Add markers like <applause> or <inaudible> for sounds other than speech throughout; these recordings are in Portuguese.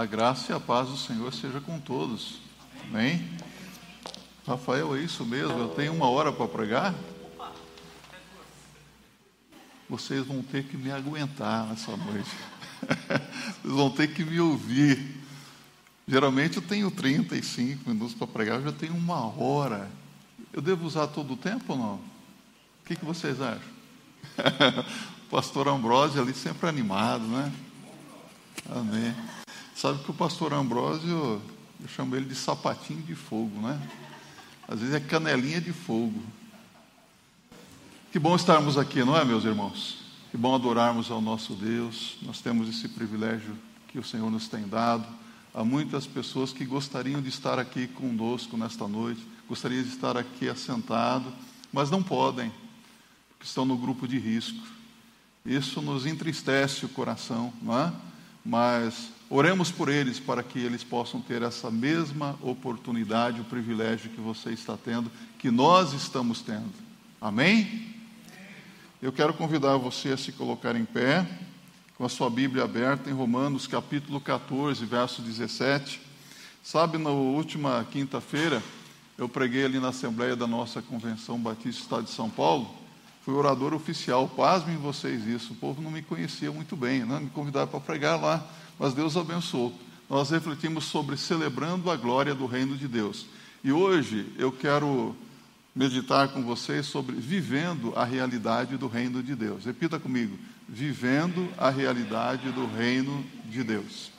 A graça e a paz do Senhor seja com todos. Amém? Rafael, é isso mesmo? Eu tenho uma hora para pregar? Vocês vão ter que me aguentar nessa noite. <laughs> Vocês vão ter que me ouvir. Geralmente eu tenho 35 minutos para pregar, eu já tenho uma hora. Eu devo usar todo o tempo ou não? O que, que vocês acham? <laughs> pastor Ambrósio ali sempre animado, né? Amém. Sabe que o pastor Ambrósio, eu chamo ele de sapatinho de fogo, né? Às vezes é canelinha de fogo. Que bom estarmos aqui, não é, meus irmãos? Que bom adorarmos ao nosso Deus. Nós temos esse privilégio que o Senhor nos tem dado. Há muitas pessoas que gostariam de estar aqui conosco nesta noite, gostariam de estar aqui assentado, mas não podem, porque estão no grupo de risco. Isso nos entristece o coração, não é? Mas oremos por eles para que eles possam ter essa mesma oportunidade, o privilégio que você está tendo, que nós estamos tendo. Amém? Eu quero convidar você a se colocar em pé, com a sua Bíblia aberta em Romanos capítulo 14, verso 17. Sabe, na última quinta-feira, eu preguei ali na Assembleia da nossa Convenção Batista Estado de São Paulo, fui orador oficial, pasmem vocês isso, o povo não me conhecia muito bem, né? me convidaram para pregar lá, mas Deus abençoou. Nós refletimos sobre celebrando a glória do reino de Deus. E hoje eu quero meditar com vocês sobre vivendo a realidade do reino de Deus. Repita comigo: vivendo a realidade do reino de Deus.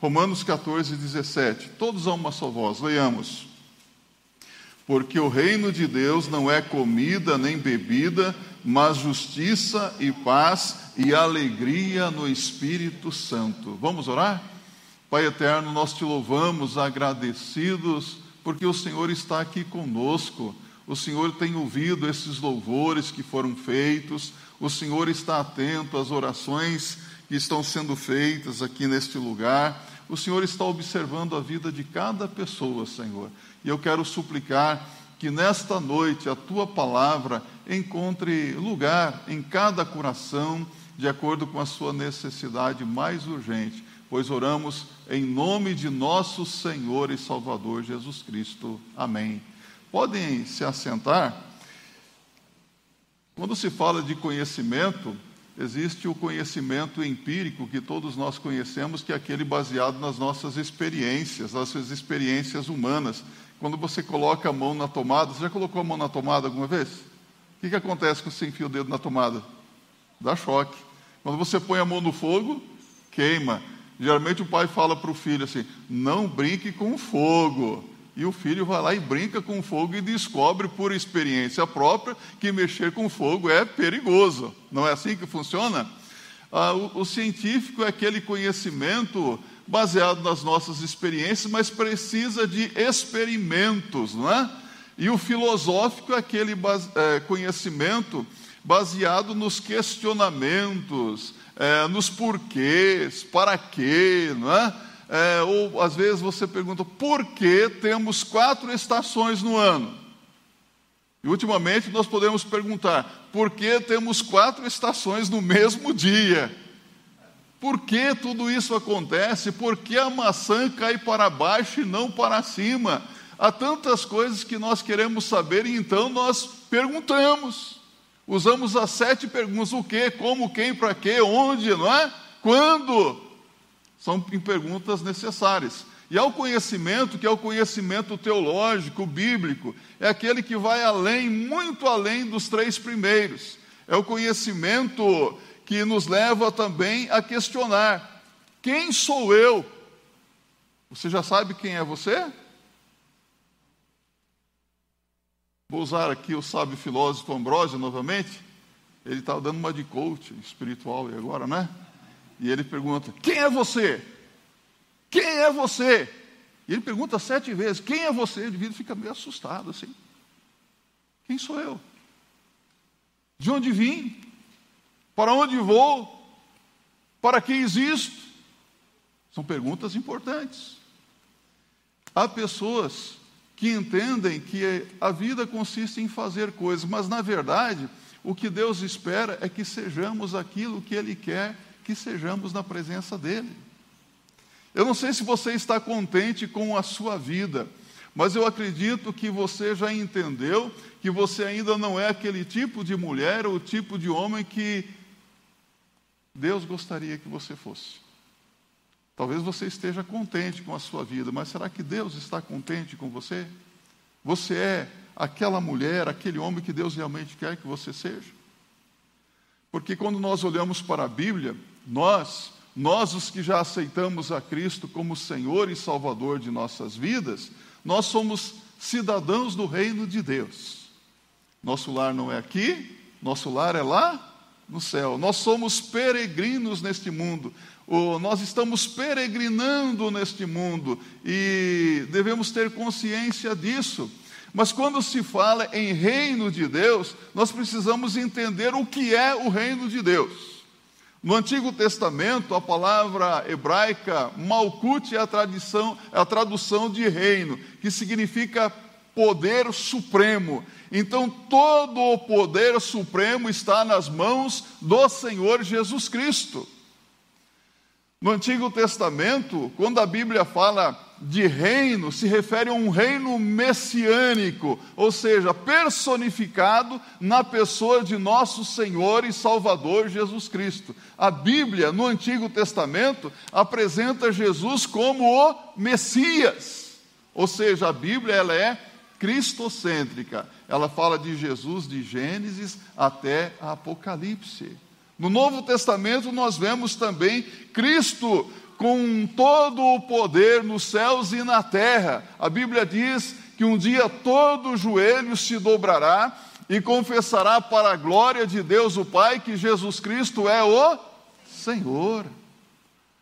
Romanos 14, 17. Todos a uma só voz, leiamos. Porque o reino de Deus não é comida nem bebida, mas justiça e paz e alegria no Espírito Santo. Vamos orar? Pai eterno, nós te louvamos agradecidos porque o Senhor está aqui conosco. O Senhor tem ouvido esses louvores que foram feitos, o Senhor está atento às orações que estão sendo feitas aqui neste lugar. O Senhor está observando a vida de cada pessoa, Senhor. E eu quero suplicar que nesta noite a tua palavra encontre lugar em cada coração, de acordo com a sua necessidade mais urgente, pois oramos em nome de nosso Senhor e Salvador Jesus Cristo. Amém. Podem se assentar. Quando se fala de conhecimento, existe o conhecimento empírico que todos nós conhecemos, que é aquele baseado nas nossas experiências, nas suas experiências humanas. Quando você coloca a mão na tomada, você já colocou a mão na tomada alguma vez? O que, que acontece quando você enfia o dedo na tomada? Dá choque. Quando você põe a mão no fogo, queima. Geralmente o pai fala para o filho assim: não brinque com fogo. E o filho vai lá e brinca com fogo e descobre por experiência própria que mexer com fogo é perigoso. Não é assim que funciona? Ah, o, o científico é aquele conhecimento baseado nas nossas experiências, mas precisa de experimentos, não é? E o filosófico é aquele base, é, conhecimento baseado nos questionamentos, é, nos porquês, para quê, não é? é? Ou às vezes você pergunta por que temos quatro estações no ano? E ultimamente nós podemos perguntar por que temos quatro estações no mesmo dia? Por que tudo isso acontece? Por que a maçã cai para baixo e não para cima? Há tantas coisas que nós queremos saber e então nós perguntamos. Usamos as sete perguntas: o que, como, quem, para quê, onde, não é? Quando? São perguntas necessárias. E ao conhecimento, que é o conhecimento teológico, bíblico, é aquele que vai além, muito além dos três primeiros. É o conhecimento que nos leva também a questionar: quem sou eu? Você já sabe quem é você? Vou usar aqui o sábio filósofo Ambrósio novamente. Ele estava dando uma de coach espiritual agora, né? E ele pergunta: Quem é você? Quem é você? E ele pergunta sete vezes: Quem é você? O indivíduo fica meio assustado assim. Quem sou eu? De onde vim? Para onde vou? Para que existo? São perguntas importantes. Há pessoas que entendem que a vida consiste em fazer coisas, mas na verdade, o que Deus espera é que sejamos aquilo que Ele quer que sejamos na presença dEle. Eu não sei se você está contente com a sua vida, mas eu acredito que você já entendeu que você ainda não é aquele tipo de mulher ou tipo de homem que Deus gostaria que você fosse. Talvez você esteja contente com a sua vida, mas será que Deus está contente com você? Você é aquela mulher, aquele homem que Deus realmente quer que você seja? Porque quando nós olhamos para a Bíblia, nós, nós os que já aceitamos a Cristo como Senhor e Salvador de nossas vidas, nós somos cidadãos do reino de Deus. Nosso lar não é aqui, nosso lar é lá no céu. Nós somos peregrinos neste mundo. nós estamos peregrinando neste mundo e devemos ter consciência disso. Mas quando se fala em reino de Deus, nós precisamos entender o que é o reino de Deus. No Antigo Testamento, a palavra hebraica malkut é a, tradição, é a tradução de reino, que significa poder supremo. Então, todo o poder supremo está nas mãos do Senhor Jesus Cristo. No Antigo Testamento, quando a Bíblia fala de reino se refere a um reino messiânico, ou seja, personificado na pessoa de nosso Senhor e Salvador Jesus Cristo. A Bíblia, no Antigo Testamento, apresenta Jesus como o Messias, ou seja, a Bíblia ela é cristocêntrica. Ela fala de Jesus de Gênesis até Apocalipse. No Novo Testamento nós vemos também Cristo com todo o poder nos céus e na terra. A Bíblia diz que um dia todo joelho se dobrará e confessará para a glória de Deus o Pai que Jesus Cristo é o Senhor.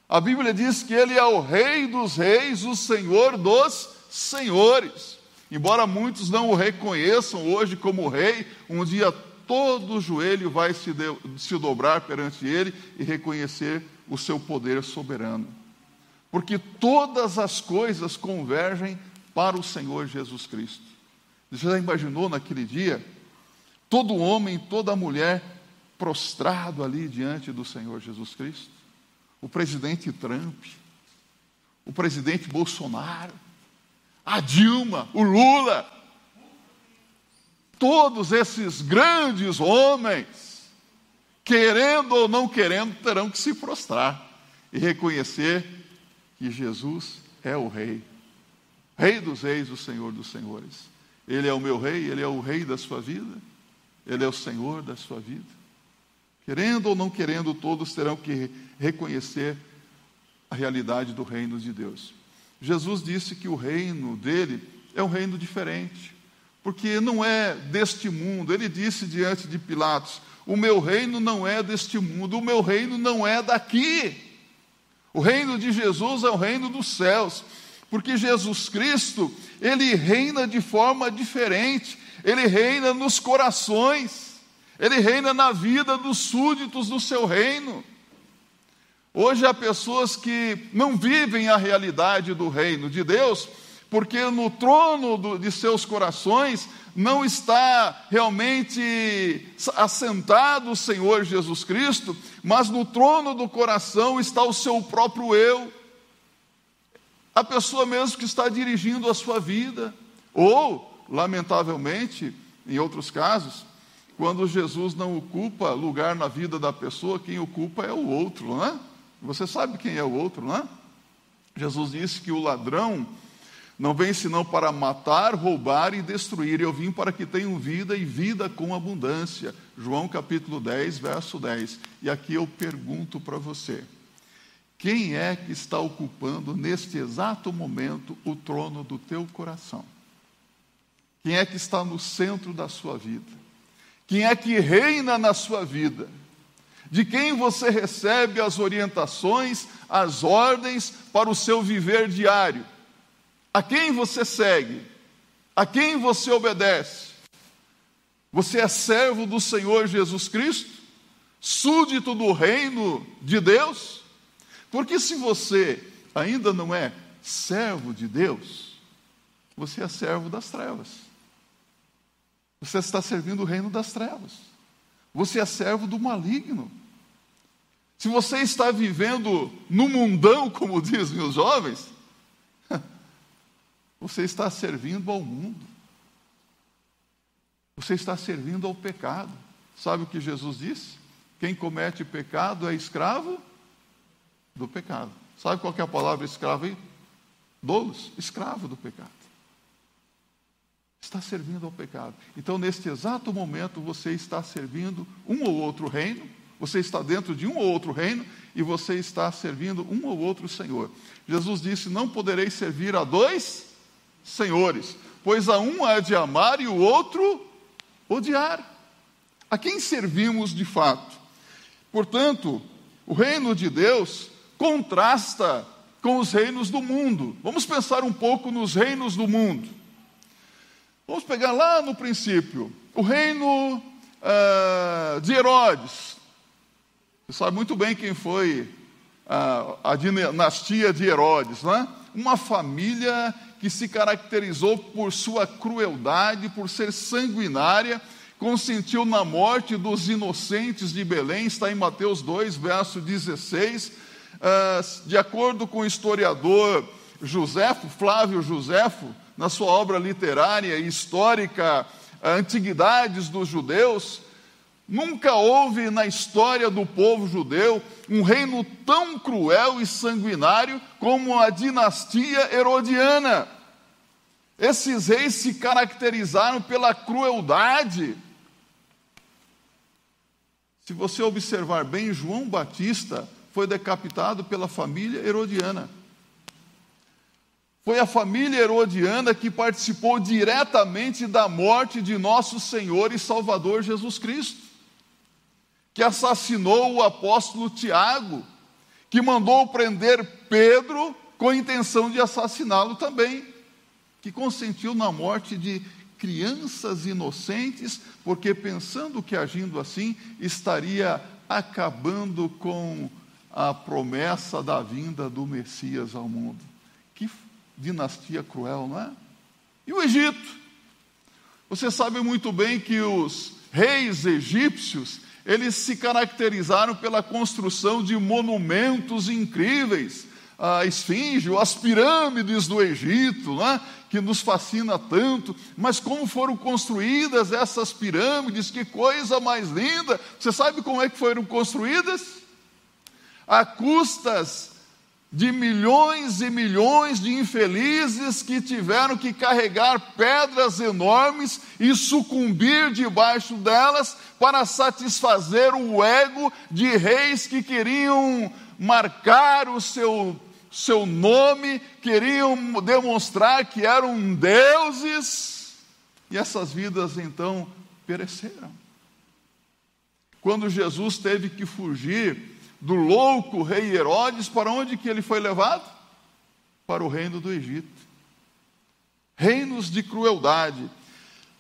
A Bíblia diz que Ele é o Rei dos Reis, o Senhor dos Senhores. Embora muitos não o reconheçam hoje como Rei, um dia todo joelho vai se, de, se dobrar perante Ele e reconhecer o seu poder soberano. Porque todas as coisas convergem para o Senhor Jesus Cristo. Você já imaginou naquele dia? Todo homem, toda mulher prostrado ali diante do Senhor Jesus Cristo? O presidente Trump, o presidente Bolsonaro, a Dilma, o Lula, todos esses grandes homens querendo ou não querendo, terão que se prostrar e reconhecer que Jesus é o Rei, Rei dos Reis, o Senhor dos Senhores. Ele é o meu Rei, Ele é o Rei da sua vida, Ele é o Senhor da sua vida. Querendo ou não querendo, todos terão que reconhecer a realidade do reino de Deus. Jesus disse que o reino dele é um reino diferente, porque não é deste mundo. Ele disse diante de Pilatos: o meu reino não é deste mundo, o meu reino não é daqui. O reino de Jesus é o reino dos céus, porque Jesus Cristo, ele reina de forma diferente, ele reina nos corações, ele reina na vida dos súditos do seu reino. Hoje há pessoas que não vivem a realidade do reino de Deus, porque no trono de seus corações não está realmente assentado o Senhor Jesus Cristo, mas no trono do coração está o seu próprio eu. A pessoa mesmo que está dirigindo a sua vida, ou, lamentavelmente, em outros casos, quando Jesus não ocupa lugar na vida da pessoa, quem ocupa é o outro, não é? Você sabe quem é o outro, não é? Jesus disse que o ladrão não vem senão para matar, roubar e destruir. Eu vim para que tenham vida e vida com abundância. João capítulo 10, verso 10. E aqui eu pergunto para você: quem é que está ocupando neste exato momento o trono do teu coração? Quem é que está no centro da sua vida? Quem é que reina na sua vida? De quem você recebe as orientações, as ordens para o seu viver diário? A quem você segue? A quem você obedece? Você é servo do Senhor Jesus Cristo? Súdito do reino de Deus? Porque se você ainda não é servo de Deus, você é servo das trevas. Você está servindo o reino das trevas. Você é servo do maligno. Se você está vivendo no mundão, como dizem os jovens, <laughs> você está servindo ao mundo. Você está servindo ao pecado. Sabe o que Jesus disse? Quem comete pecado é escravo do pecado. Sabe qual é a palavra escravo aí? Dolos, escravo do pecado. Está servindo ao pecado. Então, neste exato momento, você está servindo um ou outro reino, você está dentro de um ou outro reino e você está servindo um ou outro Senhor. Jesus disse: Não podereis servir a dois senhores, pois a um há de amar e o outro odiar. A quem servimos de fato? Portanto, o reino de Deus contrasta com os reinos do mundo. Vamos pensar um pouco nos reinos do mundo. Vamos pegar lá no princípio, o reino uh, de Herodes. Você sabe muito bem quem foi uh, a dinastia de Herodes, né? Uma família que se caracterizou por sua crueldade, por ser sanguinária, consentiu na morte dos inocentes de Belém, está em Mateus 2, verso 16. Uh, de acordo com o historiador Joséfo, Flávio Joséfo, na sua obra literária e histórica, Antiguidades dos Judeus, nunca houve na história do povo judeu um reino tão cruel e sanguinário como a dinastia herodiana. Esses reis se caracterizaram pela crueldade. Se você observar bem, João Batista foi decapitado pela família herodiana. Foi a família herodiana que participou diretamente da morte de nosso Senhor e Salvador Jesus Cristo, que assassinou o apóstolo Tiago, que mandou prender Pedro com a intenção de assassiná-lo também, que consentiu na morte de crianças inocentes, porque pensando que agindo assim estaria acabando com a promessa da vinda do Messias ao mundo. Que dinastia cruel, não é? E o Egito? Você sabe muito bem que os reis egípcios, eles se caracterizaram pela construção de monumentos incríveis, a esfinge, as pirâmides do Egito, né, que nos fascina tanto, mas como foram construídas essas pirâmides, que coisa mais linda! Você sabe como é que foram construídas? A custas de milhões e milhões de infelizes que tiveram que carregar pedras enormes e sucumbir debaixo delas para satisfazer o ego de reis que queriam marcar o seu, seu nome, queriam demonstrar que eram deuses, e essas vidas então pereceram. Quando Jesus teve que fugir do louco rei Herodes, para onde que ele foi levado? Para o reino do Egito. Reinos de crueldade.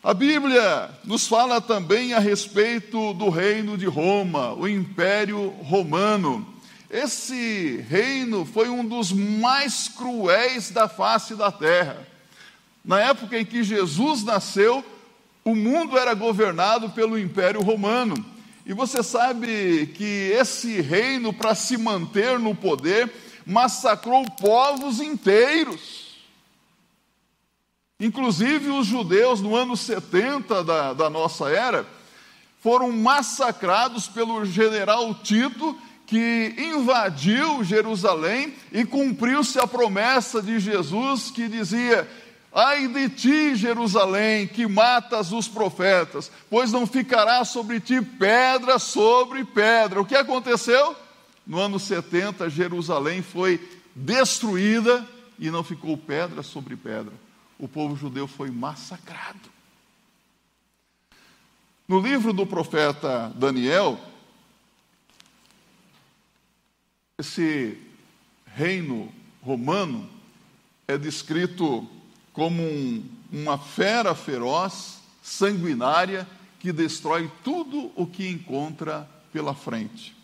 A Bíblia nos fala também a respeito do reino de Roma, o Império Romano. Esse reino foi um dos mais cruéis da face da terra. Na época em que Jesus nasceu, o mundo era governado pelo Império Romano. E você sabe que esse reino, para se manter no poder, massacrou povos inteiros. Inclusive os judeus, no ano 70 da, da nossa era, foram massacrados pelo general Tito, que invadiu Jerusalém e cumpriu-se a promessa de Jesus que dizia: Ai de ti, Jerusalém, que matas os profetas, pois não ficará sobre ti pedra sobre pedra. O que aconteceu? No ano 70, Jerusalém foi destruída e não ficou pedra sobre pedra. O povo judeu foi massacrado. No livro do profeta Daniel, esse reino romano é descrito como um, uma fera feroz, sanguinária, que destrói tudo o que encontra pela frente.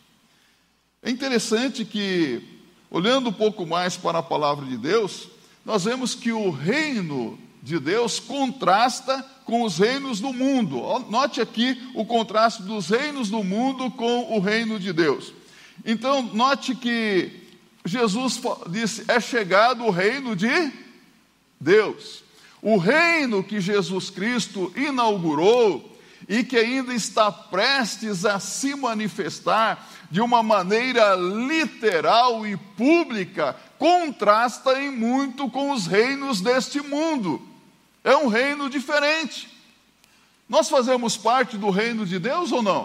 É interessante que, olhando um pouco mais para a palavra de Deus, nós vemos que o reino de Deus contrasta com os reinos do mundo. Note aqui o contraste dos reinos do mundo com o reino de Deus. Então, note que Jesus disse: é chegado o reino de Deus. O reino que Jesus Cristo inaugurou e que ainda está prestes a se manifestar de uma maneira literal e pública, contrasta em muito com os reinos deste mundo. É um reino diferente. Nós fazemos parte do reino de Deus ou não?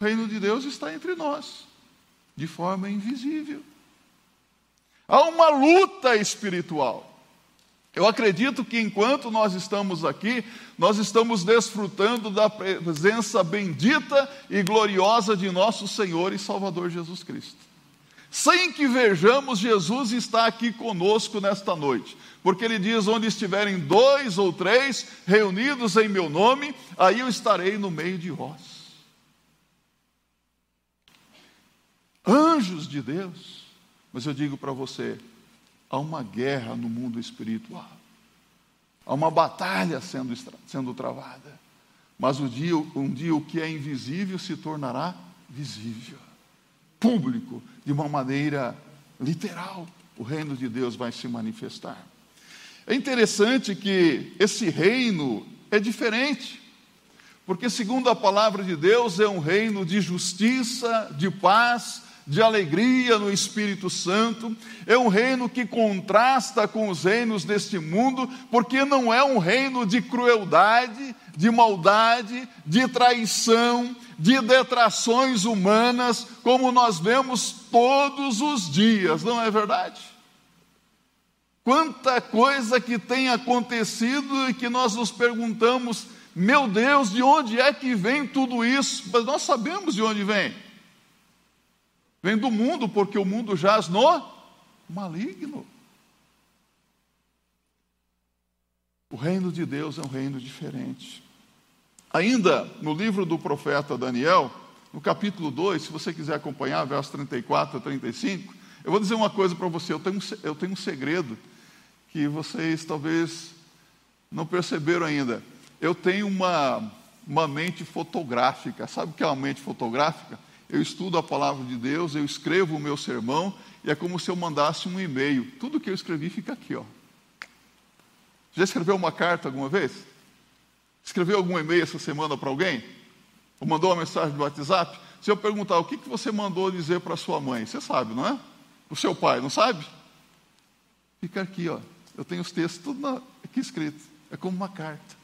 O reino de Deus está entre nós, de forma invisível. Há uma luta espiritual. Eu acredito que enquanto nós estamos aqui, nós estamos desfrutando da presença bendita e gloriosa de nosso Senhor e Salvador Jesus Cristo. Sem que vejamos, Jesus está aqui conosco nesta noite, porque Ele diz: onde estiverem dois ou três reunidos em meu nome, aí eu estarei no meio de vós. Anjos de Deus, mas eu digo para você, há uma guerra no mundo espiritual. Há uma batalha sendo, sendo travada. Mas um dia, um dia o que é invisível se tornará visível, público, de uma maneira literal. O reino de Deus vai se manifestar. É interessante que esse reino é diferente, porque, segundo a palavra de Deus, é um reino de justiça, de paz de alegria no Espírito Santo, é um reino que contrasta com os reinos deste mundo, porque não é um reino de crueldade, de maldade, de traição, de detrações humanas, como nós vemos todos os dias, não é verdade? Quanta coisa que tem acontecido e que nós nos perguntamos, meu Deus, de onde é que vem tudo isso? Mas nós sabemos de onde vem. Vem do mundo, porque o mundo jaz no maligno. O reino de Deus é um reino diferente. Ainda no livro do profeta Daniel, no capítulo 2, se você quiser acompanhar, versos 34 a 35, eu vou dizer uma coisa para você: eu tenho, eu tenho um segredo que vocês talvez não perceberam ainda. Eu tenho uma, uma mente fotográfica. Sabe o que é uma mente fotográfica? Eu estudo a palavra de Deus, eu escrevo o meu sermão, e é como se eu mandasse um e-mail. Tudo que eu escrevi fica aqui, ó. Já escreveu uma carta alguma vez? Escreveu algum e-mail essa semana para alguém? Ou mandou uma mensagem do WhatsApp? Se eu perguntar o que, que você mandou dizer para sua mãe, você sabe, não é? O seu pai, não sabe? Fica aqui, ó. Eu tenho os textos tudo na, aqui escrito. É como uma carta.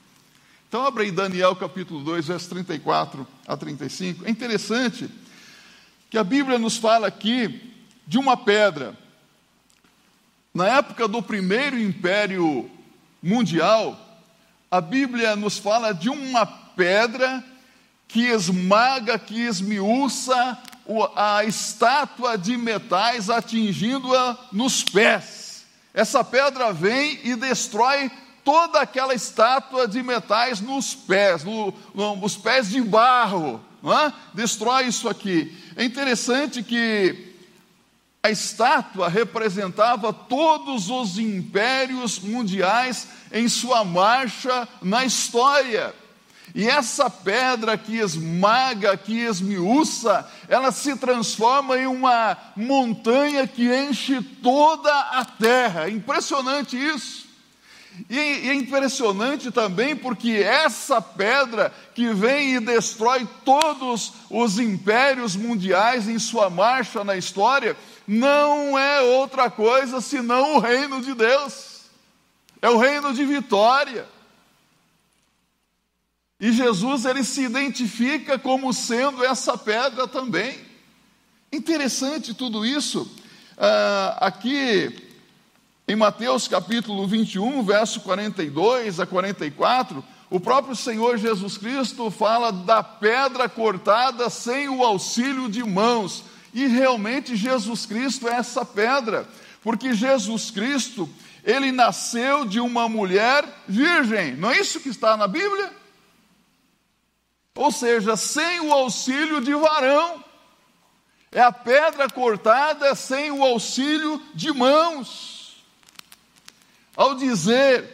Então, abre aí Daniel capítulo 2, versos 34 a 35. É interessante que a Bíblia nos fala aqui de uma pedra. Na época do primeiro império mundial, a Bíblia nos fala de uma pedra que esmaga, que esmiuça a estátua de metais, atingindo-a nos pés. Essa pedra vem e destrói toda aquela estátua de metais nos pés, no, no, os pés de barro é? destrói isso aqui. É interessante que a estátua representava todos os impérios mundiais em sua marcha na história. E essa pedra que esmaga, que esmiuça, ela se transforma em uma montanha que enche toda a terra. Impressionante isso. E, é impressionante também porque essa pedra que vem e destrói todos os impérios mundiais em sua marcha na história, não é outra coisa senão o reino de Deus. É o reino de vitória. E Jesus ele se identifica como sendo essa pedra também. Interessante tudo isso. Ah, aqui em Mateus capítulo 21, verso 42 a 44, o próprio Senhor Jesus Cristo fala da pedra cortada sem o auxílio de mãos. E realmente Jesus Cristo é essa pedra, porque Jesus Cristo, ele nasceu de uma mulher virgem. Não é isso que está na Bíblia? Ou seja, sem o auxílio de varão. É a pedra cortada sem o auxílio de mãos. Ao dizer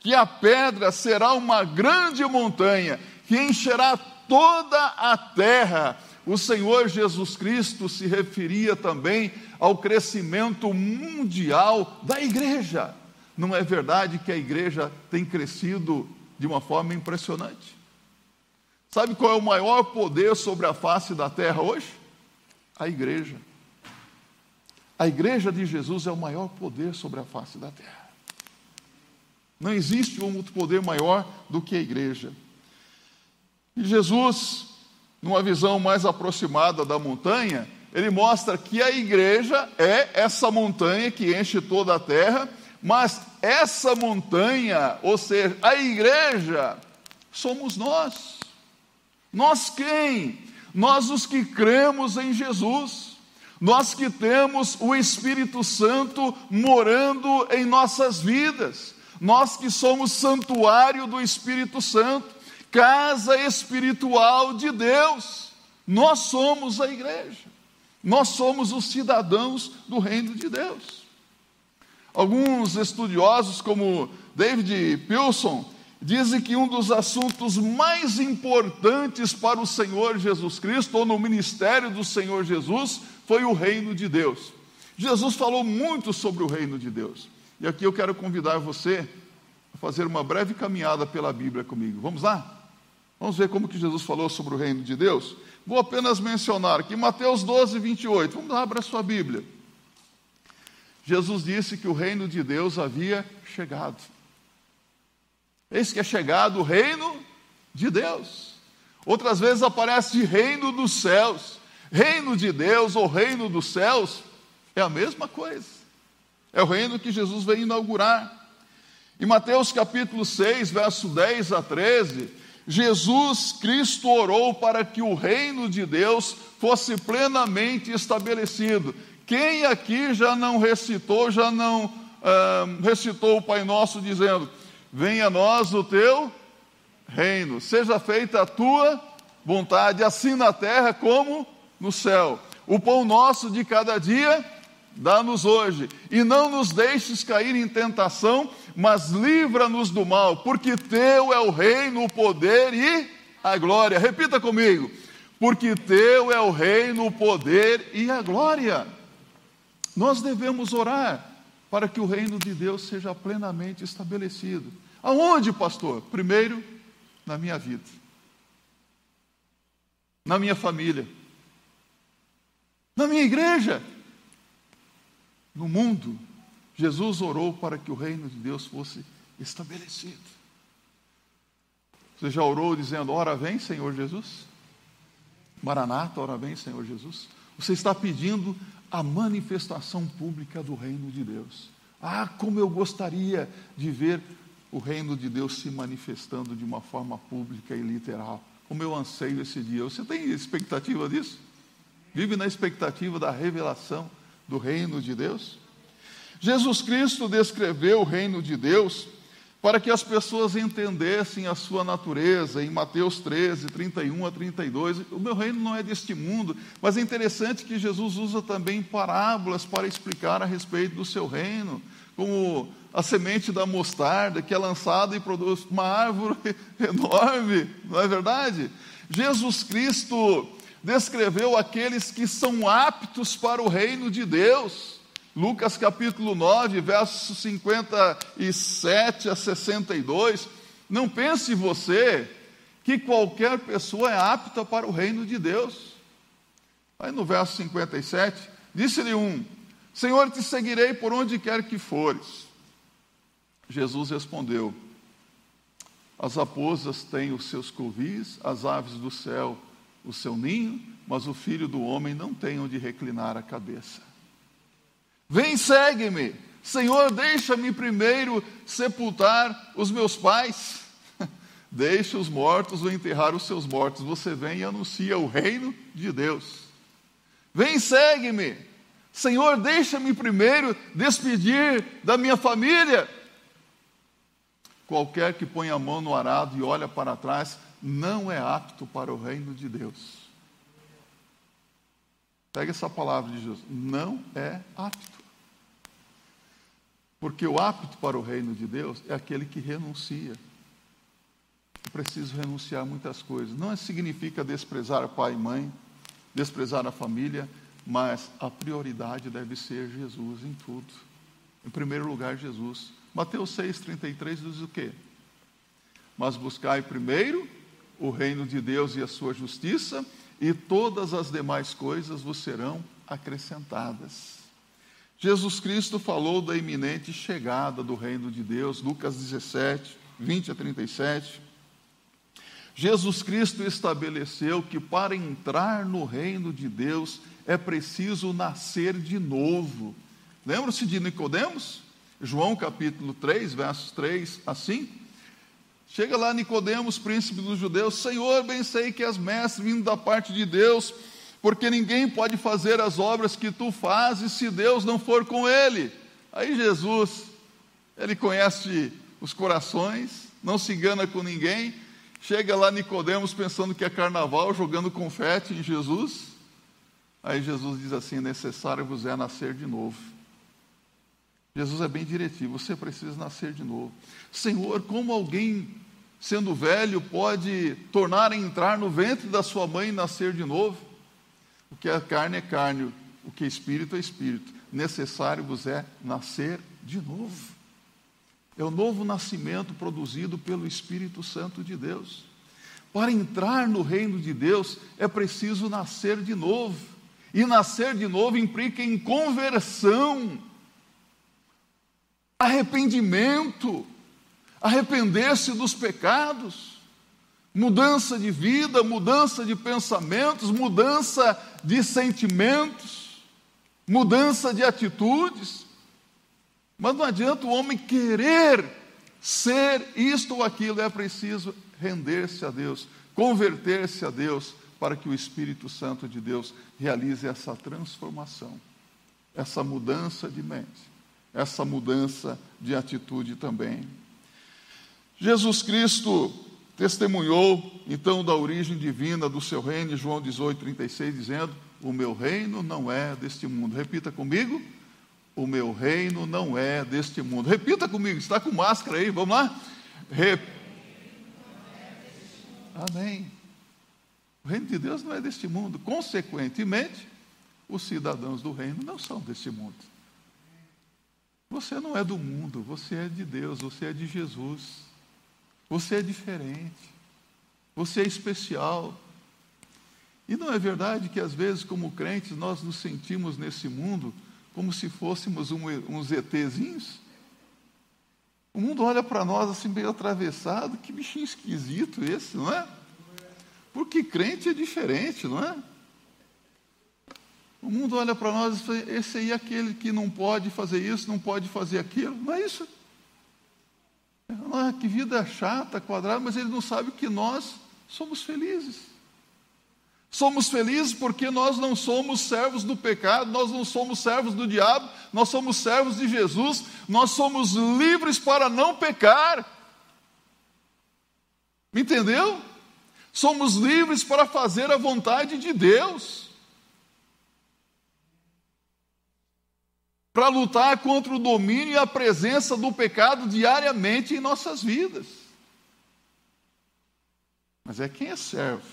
que a pedra será uma grande montanha que encherá toda a terra, o Senhor Jesus Cristo se referia também ao crescimento mundial da igreja. Não é verdade que a igreja tem crescido de uma forma impressionante? Sabe qual é o maior poder sobre a face da terra hoje? A igreja. A igreja de Jesus é o maior poder sobre a face da terra. Não existe um outro poder maior do que a igreja. E Jesus, numa visão mais aproximada da montanha, ele mostra que a igreja é essa montanha que enche toda a terra, mas essa montanha, ou seja, a igreja, somos nós. Nós quem? Nós os que cremos em Jesus. Nós que temos o Espírito Santo morando em nossas vidas. Nós que somos santuário do Espírito Santo, casa espiritual de Deus. Nós somos a igreja. Nós somos os cidadãos do reino de Deus. Alguns estudiosos, como David Pilson, dizem que um dos assuntos mais importantes para o Senhor Jesus Cristo, ou no ministério do Senhor Jesus, foi o reino de Deus. Jesus falou muito sobre o reino de Deus. E aqui eu quero convidar você a fazer uma breve caminhada pela Bíblia comigo. Vamos lá? Vamos ver como que Jesus falou sobre o reino de Deus? Vou apenas mencionar aqui Mateus 12, 28. Vamos lá, abra a sua Bíblia. Jesus disse que o reino de Deus havia chegado. Eis que é chegado o reino de Deus. Outras vezes aparece reino dos céus. Reino de Deus ou reino dos céus é a mesma coisa. É o reino que Jesus veio inaugurar. Em Mateus capítulo 6, verso 10 a 13, Jesus Cristo orou para que o reino de Deus fosse plenamente estabelecido. Quem aqui já não recitou, já não uh, recitou o Pai Nosso dizendo: Venha a nós o teu reino, seja feita a tua vontade, assim na terra como no céu. O pão nosso de cada dia, dá-nos hoje, e não nos deixes cair em tentação, mas livra-nos do mal, porque teu é o reino, o poder e a glória. Repita comigo: porque teu é o reino, o poder e a glória. Nós devemos orar para que o reino de Deus seja plenamente estabelecido. Aonde, pastor? Primeiro, na minha vida, na minha família, na minha igreja, no mundo. Jesus orou para que o reino de Deus fosse estabelecido. Você já orou dizendo: Ora vem, Senhor Jesus? Maranata, ora vem, Senhor Jesus? Você está pedindo a manifestação pública do reino de Deus. Ah, como eu gostaria de ver o reino de Deus se manifestando de uma forma pública e literal. Como eu anseio esse dia. Você tem expectativa disso? Vive na expectativa da revelação do reino de Deus? Jesus Cristo descreveu o reino de Deus para que as pessoas entendessem a sua natureza. Em Mateus 13, 31 a 32, o meu reino não é deste mundo, mas é interessante que Jesus usa também parábolas para explicar a respeito do seu reino, como a semente da mostarda que é lançada e produz uma árvore <laughs> enorme, não é verdade? Jesus Cristo descreveu aqueles que são aptos para o reino de Deus. Lucas capítulo 9, versos 57 a 62. Não pense você que qualquer pessoa é apta para o reino de Deus. Aí no verso 57, disse-lhe um: Senhor, te seguirei por onde quer que fores. Jesus respondeu: As raposas têm os seus covis, as aves do céu o seu ninho, mas o filho do homem não tem onde reclinar a cabeça. Vem, segue-me. Senhor, deixa-me primeiro sepultar os meus pais. <laughs> Deixe os mortos ou enterrar os seus mortos. Você vem e anuncia o reino de Deus. Vem, segue-me. Senhor, deixa-me primeiro despedir da minha família. Qualquer que põe a mão no arado e olha para trás não é apto para o reino de Deus. Pega essa palavra de Jesus. Não é apto. Porque o apto para o reino de Deus é aquele que renuncia. Eu preciso renunciar a muitas coisas. Não significa desprezar pai e mãe. desprezar a família, mas a prioridade deve ser Jesus em tudo. Em primeiro lugar, Jesus. Mateus 6,33 diz o quê? Mas buscai primeiro o reino de Deus e a sua justiça, e todas as demais coisas vos serão acrescentadas. Jesus Cristo falou da iminente chegada do reino de Deus, Lucas 17, 20 a 37. Jesus Cristo estabeleceu que para entrar no reino de Deus é preciso nascer de novo. Lembram-se de Nicodemos? João capítulo 3, versos 3 a 5. Chega lá Nicodemos, príncipe dos judeus, Senhor, bem sei que és mestre vindo da parte de Deus, porque ninguém pode fazer as obras que tu fazes se Deus não for com ele. Aí Jesus, ele conhece os corações, não se engana com ninguém, chega lá Nicodemos pensando que é carnaval, jogando confete em Jesus. Aí Jesus diz assim: necessário vos é nascer de novo. Jesus é bem diretivo, você precisa nascer de novo. Senhor, como alguém, sendo velho, pode tornar a entrar no ventre da sua mãe e nascer de novo? O que é carne é carne, o que é espírito é espírito. Necessário vos é nascer de novo. É o novo nascimento produzido pelo Espírito Santo de Deus. Para entrar no reino de Deus é preciso nascer de novo. E nascer de novo implica em conversão arrependimento, arrepender-se dos pecados, mudança de vida, mudança de pensamentos, mudança de sentimentos, mudança de atitudes. Mas não adianta o homem querer ser isto ou aquilo, é preciso render-se a Deus, converter-se a Deus, para que o Espírito Santo de Deus realize essa transformação, essa mudança de mente essa mudança de atitude também. Jesus Cristo testemunhou então da origem divina do seu reino, João 18, 36, dizendo: O meu reino não é deste mundo. Repita comigo: O meu reino não é deste mundo. Repita comigo, está com máscara aí, vamos lá? Amém. O reino de Deus não é deste mundo. Consequentemente, os cidadãos do reino não são deste mundo. Você não é do mundo, você é de Deus, você é de Jesus. Você é diferente. Você é especial. E não é verdade que às vezes, como crentes, nós nos sentimos nesse mundo como se fôssemos um, uns ETzinhos? O mundo olha para nós assim meio atravessado, que bichinho esquisito esse, não é? Porque crente é diferente, não é? O mundo olha para nós e fala, esse aí é aquele que não pode fazer isso, não pode fazer aquilo. Não é isso. Ah, que vida chata, quadrada, mas ele não sabe que nós somos felizes. Somos felizes porque nós não somos servos do pecado, nós não somos servos do diabo, nós somos servos de Jesus, nós somos livres para não pecar. Entendeu? Somos livres para fazer a vontade de Deus. Para lutar contra o domínio e a presença do pecado diariamente em nossas vidas. Mas é quem é servo,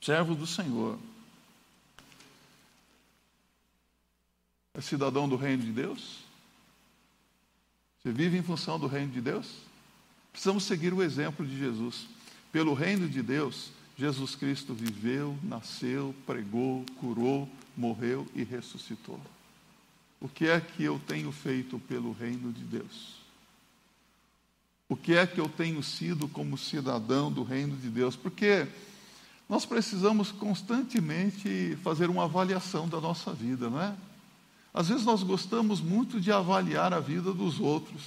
servo do Senhor. É cidadão do reino de Deus? Você vive em função do reino de Deus? Precisamos seguir o exemplo de Jesus. Pelo reino de Deus, Jesus Cristo viveu, nasceu, pregou, curou, morreu e ressuscitou. O que é que eu tenho feito pelo reino de Deus? O que é que eu tenho sido como cidadão do reino de Deus? Porque nós precisamos constantemente fazer uma avaliação da nossa vida, não é? Às vezes nós gostamos muito de avaliar a vida dos outros.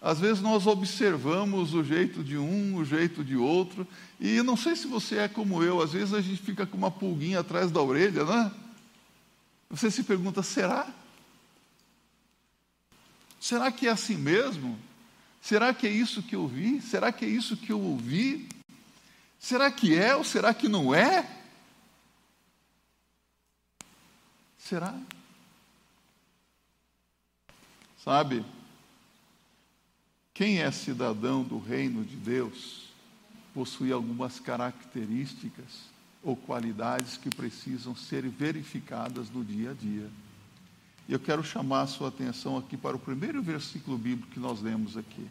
Às vezes nós observamos o jeito de um, o jeito de outro, e não sei se você é como eu, às vezes a gente fica com uma pulguinha atrás da orelha, não é? Você se pergunta: será? Será que é assim mesmo? Será que é isso que eu vi? Será que é isso que eu ouvi? Será que é ou será que não é? Será? Sabe, quem é cidadão do reino de Deus possui algumas características ou qualidades que precisam ser verificadas no dia a dia. E eu quero chamar a sua atenção aqui para o primeiro versículo bíblico que nós lemos aqui.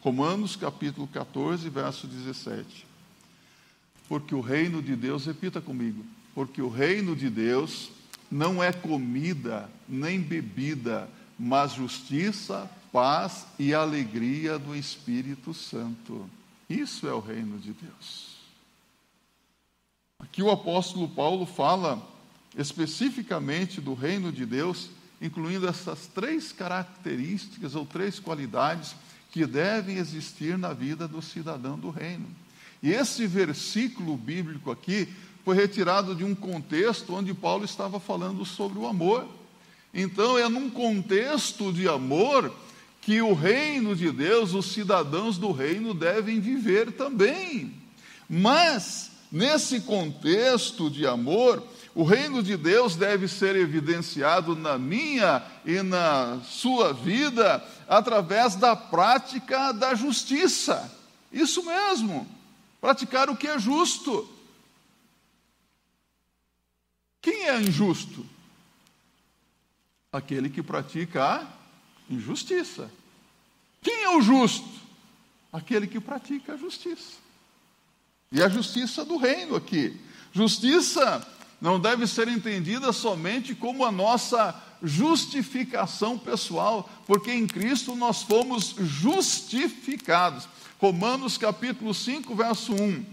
Romanos capítulo 14, verso 17. Porque o reino de Deus, repita comigo, porque o reino de Deus não é comida nem bebida, mas justiça, paz e alegria do Espírito Santo. Isso é o reino de Deus. Aqui o apóstolo Paulo fala especificamente do reino de Deus, incluindo essas três características ou três qualidades que devem existir na vida do cidadão do reino. E esse versículo bíblico aqui foi retirado de um contexto onde Paulo estava falando sobre o amor. Então, é num contexto de amor que o reino de Deus, os cidadãos do reino devem viver também. Mas, nesse contexto de amor, o reino de Deus deve ser evidenciado na minha e na sua vida através da prática da justiça. Isso mesmo, praticar o que é justo. Quem é injusto? Aquele que pratica a injustiça. Quem é o justo? Aquele que pratica a justiça. E a justiça do reino aqui. Justiça não deve ser entendida somente como a nossa justificação pessoal, porque em Cristo nós fomos justificados. Romanos capítulo 5, verso 1.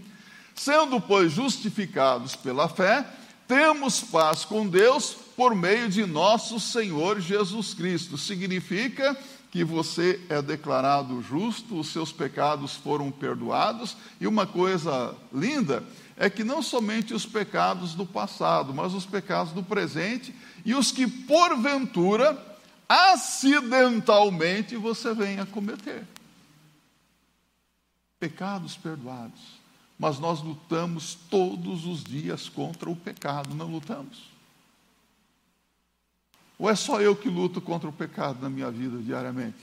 Sendo, pois, justificados pela fé, temos paz com Deus por meio de nosso Senhor Jesus Cristo. Significa que você é declarado justo, os seus pecados foram perdoados, e uma coisa linda é que não somente os pecados do passado, mas os pecados do presente e os que porventura acidentalmente você venha a cometer. Pecados perdoados. Mas nós lutamos todos os dias contra o pecado, não lutamos? Ou é só eu que luto contra o pecado na minha vida diariamente?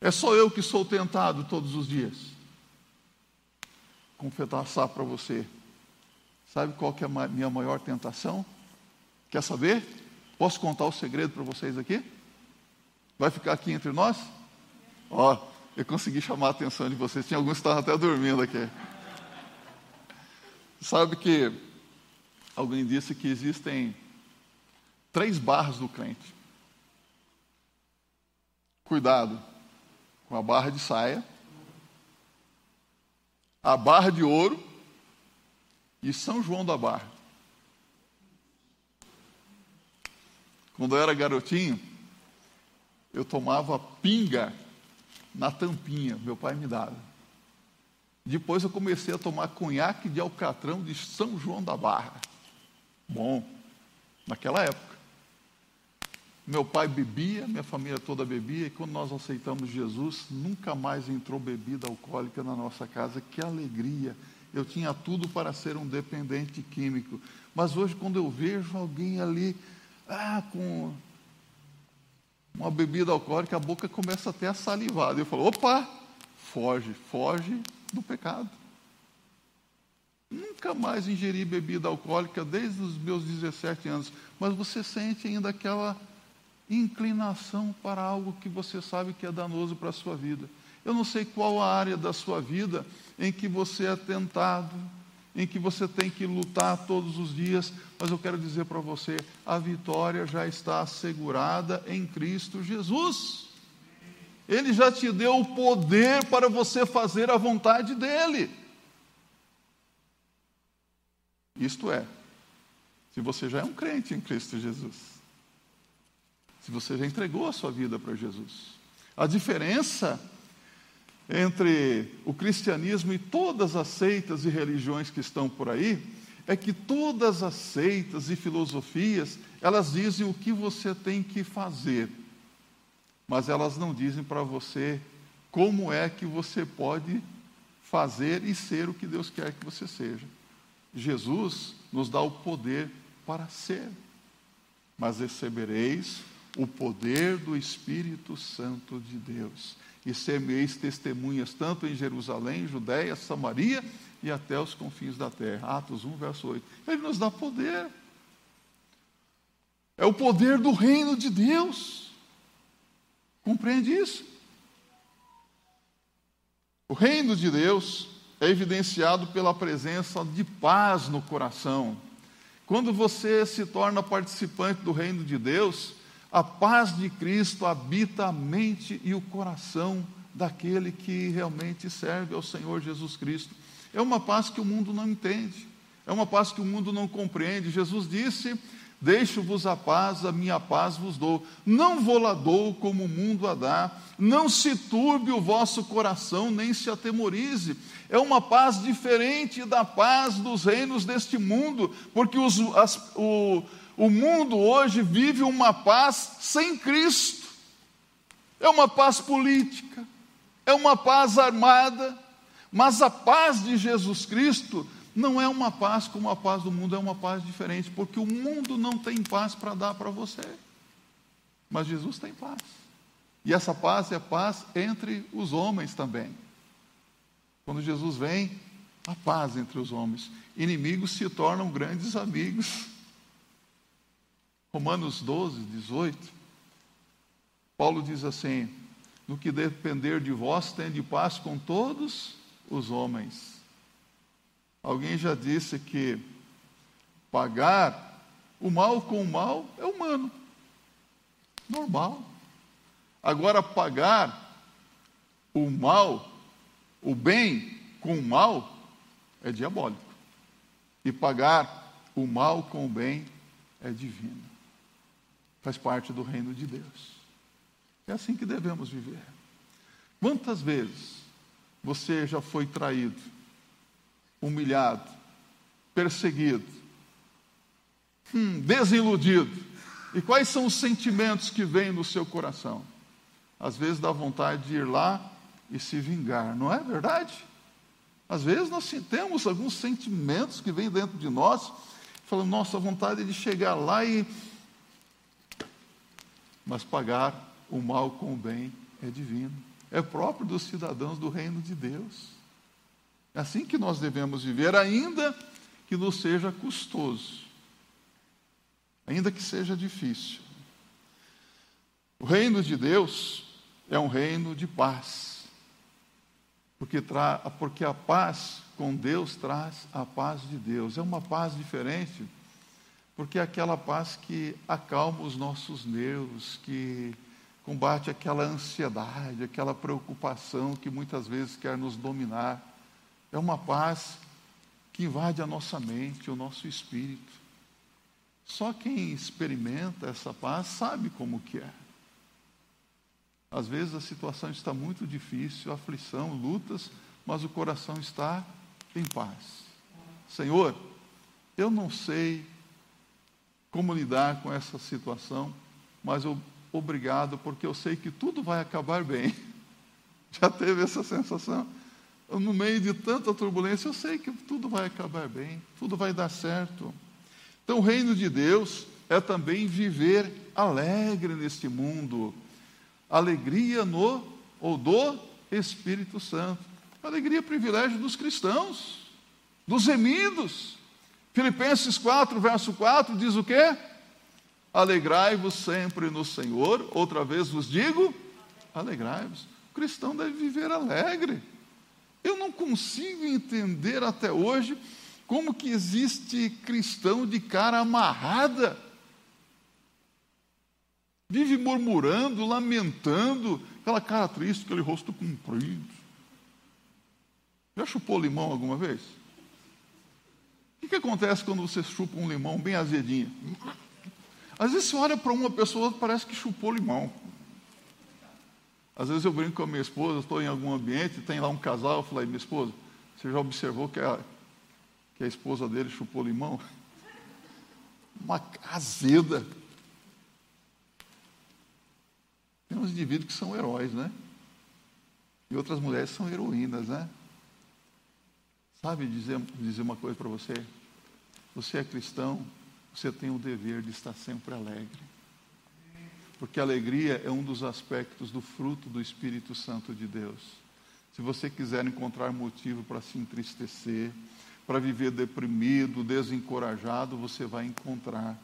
É só eu que sou tentado todos os dias? Confessar para você. Sabe qual que é a minha maior tentação? Quer saber? Posso contar o segredo para vocês aqui? Vai ficar aqui entre nós? Ó, eu consegui chamar a atenção de vocês. Tinha alguns que estavam até dormindo aqui. Sabe que alguém disse que existem três barras do crente. Cuidado com a barra de saia, a barra de ouro e São João da Barra. Quando eu era garotinho, eu tomava pinga na tampinha, meu pai me dava. Depois eu comecei a tomar conhaque de alcatrão de São João da Barra. Bom, naquela época. Meu pai bebia, minha família toda bebia, e quando nós aceitamos Jesus, nunca mais entrou bebida alcoólica na nossa casa. Que alegria! Eu tinha tudo para ser um dependente químico. Mas hoje, quando eu vejo alguém ali, ah, com uma bebida alcoólica, a boca começa até a salivar. Eu falo, opa, foge, foge do pecado. Nunca mais ingeri bebida alcoólica desde os meus 17 anos, mas você sente ainda aquela inclinação para algo que você sabe que é danoso para a sua vida. Eu não sei qual a área da sua vida em que você é tentado, em que você tem que lutar todos os dias, mas eu quero dizer para você: a vitória já está assegurada em Cristo Jesus. Ele já te deu o poder para você fazer a vontade dEle. Isto é, se você já é um crente em Cristo Jesus, se você já entregou a sua vida para Jesus. A diferença entre o cristianismo e todas as seitas e religiões que estão por aí é que todas as seitas e filosofias, elas dizem o que você tem que fazer, mas elas não dizem para você como é que você pode fazer e ser o que Deus quer que você seja. Jesus nos dá o poder para ser, mas recebereis o poder do Espírito Santo de Deus e ser meis testemunhas tanto em Jerusalém, Judéia, Samaria e até os confins da terra. Atos 1, verso 8. Ele nos dá poder. É o poder do reino de Deus. Compreende isso? O reino de Deus é evidenciado pela presença de paz no coração. Quando você se torna participante do reino de Deus, a paz de Cristo habita a mente e o coração daquele que realmente serve ao Senhor Jesus Cristo. É uma paz que o mundo não entende, é uma paz que o mundo não compreende. Jesus disse: Deixo-vos a paz, a minha paz vos dou. Não vou lá dou como o mundo a dá. Não se turbe o vosso coração, nem se atemorize. É uma paz diferente da paz dos reinos deste mundo, porque os, as, o, o mundo hoje vive uma paz sem Cristo. É uma paz política, é uma paz armada, mas a paz de Jesus Cristo não é uma paz como a paz do mundo, é uma paz diferente, porque o mundo não tem paz para dar para você, mas Jesus tem paz. E essa paz é paz entre os homens também. Quando Jesus vem, a paz entre os homens. Inimigos se tornam grandes amigos. Romanos 12, 18. Paulo diz assim: No que depender de vós, tende paz com todos os homens. Alguém já disse que pagar o mal com o mal é humano, normal. Agora, pagar o mal, o bem com o mal, é diabólico. E pagar o mal com o bem é divino faz parte do reino de Deus. É assim que devemos viver. Quantas vezes você já foi traído, humilhado, perseguido, hum, desiludido? E quais são os sentimentos que vêm no seu coração? Às vezes dá vontade de ir lá e se vingar, não é verdade? Às vezes nós temos alguns sentimentos que vêm dentro de nós, falando, nossa, vontade de chegar lá e mas pagar o mal com o bem é divino. É próprio dos cidadãos do reino de Deus. É assim que nós devemos viver, ainda que nos seja custoso, ainda que seja difícil. O reino de Deus é um reino de paz, porque, tra porque a paz com Deus traz a paz de Deus. É uma paz diferente porque é aquela paz que acalma os nossos nervos, que combate aquela ansiedade, aquela preocupação que muitas vezes quer nos dominar. É uma paz que invade a nossa mente, o nosso espírito. Só quem experimenta essa paz sabe como que é. Às vezes a situação está muito difícil, aflição, lutas, mas o coração está em paz. Senhor, eu não sei como lidar com essa situação, mas eu, obrigado, porque eu sei que tudo vai acabar bem. <laughs> Já teve essa sensação? No meio de tanta turbulência, eu sei que tudo vai acabar bem, tudo vai dar certo. Então, o reino de Deus é também viver alegre neste mundo, alegria no ou do Espírito Santo. Alegria é privilégio dos cristãos, dos remidos, Filipenses 4, verso 4 diz o quê? Alegrai-vos sempre no Senhor. Outra vez vos digo, alegrai-vos. O cristão deve viver alegre. Eu não consigo entender até hoje como que existe cristão de cara amarrada. Vive murmurando, lamentando, aquela cara triste, aquele rosto comprido. Já chupou limão alguma vez? O que, acontece quando você chupa um limão bem azedinho? Às vezes você olha para uma pessoa parece que chupou limão. Às vezes eu brinco com a minha esposa, estou em algum ambiente, tem lá um casal, eu falei, minha esposa, você já observou que a, que a esposa dele chupou limão? <laughs> Uma azeda. Tem uns indivíduos que são heróis, né? E outras mulheres são heroínas, né? Sabe dizer, dizer uma coisa para você? Você é cristão, você tem o dever de estar sempre alegre. Porque a alegria é um dos aspectos do fruto do Espírito Santo de Deus. Se você quiser encontrar motivo para se entristecer, para viver deprimido, desencorajado, você vai encontrar.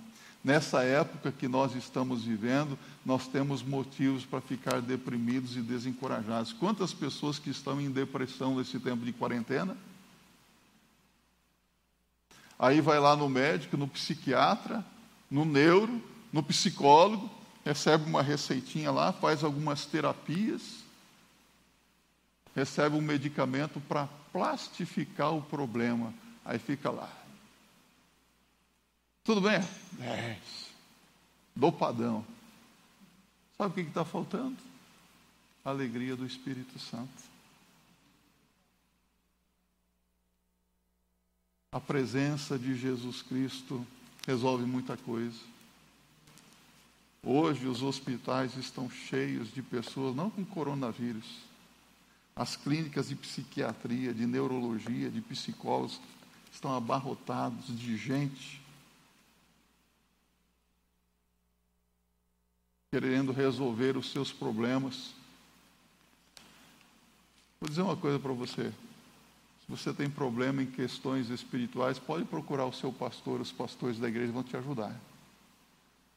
Nessa época que nós estamos vivendo, nós temos motivos para ficar deprimidos e desencorajados. Quantas pessoas que estão em depressão nesse tempo de quarentena? Aí vai lá no médico, no psiquiatra, no neuro, no psicólogo, recebe uma receitinha lá, faz algumas terapias, recebe um medicamento para plastificar o problema. Aí fica lá. Tudo bem? 10. Dopadão. Sabe o que está faltando? A alegria do Espírito Santo. A presença de Jesus Cristo resolve muita coisa. Hoje os hospitais estão cheios de pessoas, não com coronavírus, as clínicas de psiquiatria, de neurologia, de psicólogos estão abarrotados de gente querendo resolver os seus problemas. Vou dizer uma coisa para você. Você tem problema em questões espirituais, pode procurar o seu pastor, os pastores da igreja vão te ajudar.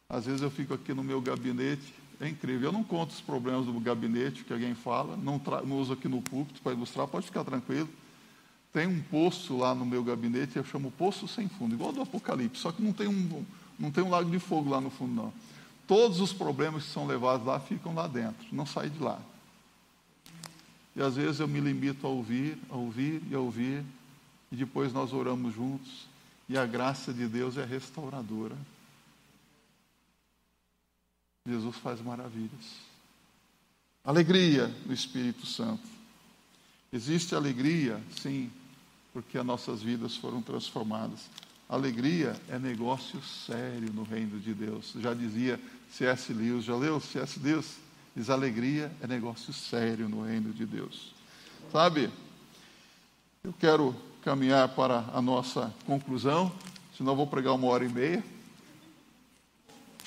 Às vezes eu fico aqui no meu gabinete é incrível. Eu não conto os problemas do gabinete que alguém fala, não, não uso aqui no púlpito para ilustrar, pode ficar tranquilo. Tem um poço lá no meu gabinete, eu chamo Poço Sem Fundo, igual do Apocalipse, só que não tem um, não tem um lago de fogo lá no fundo, não. Todos os problemas que são levados lá ficam lá dentro, não saem de lá. E às vezes eu me limito a ouvir, a ouvir e a ouvir, e depois nós oramos juntos, e a graça de Deus é restauradora. Jesus faz maravilhas. Alegria no Espírito Santo. Existe alegria, sim, porque as nossas vidas foram transformadas. Alegria é negócio sério no reino de Deus. Já dizia C.S. Lewis, já leu C.S. Lewis? Diz alegria é negócio sério no reino de Deus. Sabe, eu quero caminhar para a nossa conclusão, senão vou pregar uma hora e meia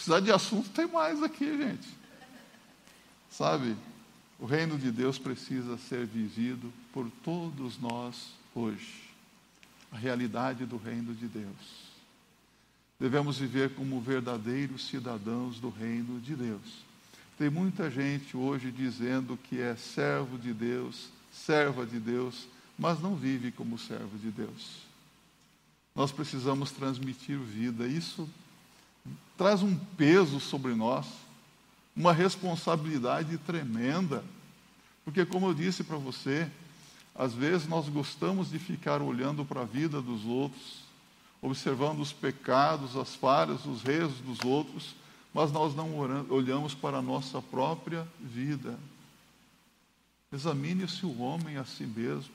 precisar de assunto, tem mais aqui, gente. Sabe? O reino de Deus precisa ser vivido por todos nós hoje. A realidade do reino de Deus. Devemos viver como verdadeiros cidadãos do reino de Deus. Tem muita gente hoje dizendo que é servo de Deus, serva de Deus, mas não vive como servo de Deus. Nós precisamos transmitir vida. Isso traz um peso sobre nós, uma responsabilidade tremenda. Porque, como eu disse para você, às vezes nós gostamos de ficar olhando para a vida dos outros, observando os pecados, as falhas, os rezos dos outros, mas nós não olhamos para a nossa própria vida. Examine-se o homem a si mesmo.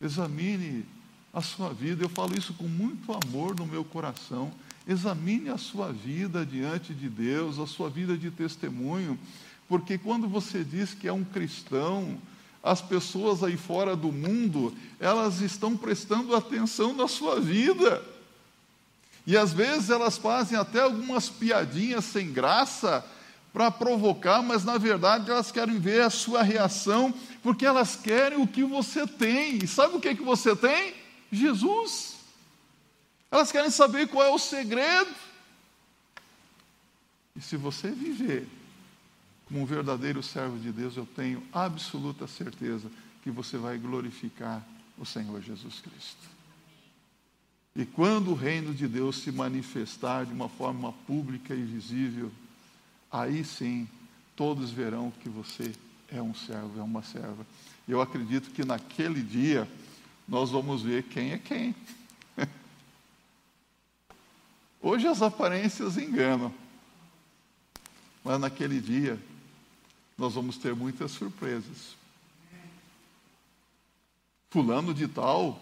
Examine a sua vida. Eu falo isso com muito amor no meu coração. Examine a sua vida diante de Deus, a sua vida de testemunho, porque quando você diz que é um cristão, as pessoas aí fora do mundo, elas estão prestando atenção na sua vida. E às vezes elas fazem até algumas piadinhas sem graça para provocar, mas na verdade elas querem ver a sua reação, porque elas querem o que você tem. E sabe o que, que você tem? Jesus. Elas querem saber qual é o segredo. E se você viver como um verdadeiro servo de Deus, eu tenho absoluta certeza que você vai glorificar o Senhor Jesus Cristo. E quando o reino de Deus se manifestar de uma forma pública e visível, aí sim todos verão que você é um servo, é uma serva. Eu acredito que naquele dia nós vamos ver quem é quem. <laughs> Hoje as aparências enganam, mas naquele dia nós vamos ter muitas surpresas. Fulano de Tal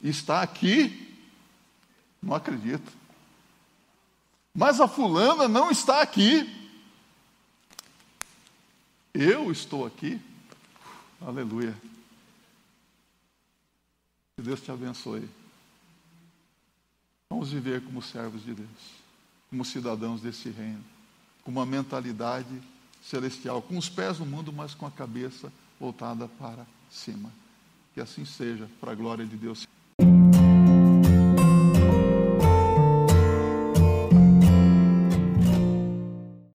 está aqui, não acredito. Mas a fulana não está aqui. Eu estou aqui. Aleluia. Que Deus te abençoe. Vamos viver como servos de Deus, como cidadãos desse reino, com uma mentalidade celestial, com os pés no mundo, mas com a cabeça voltada para cima. Que assim seja, para a glória de Deus.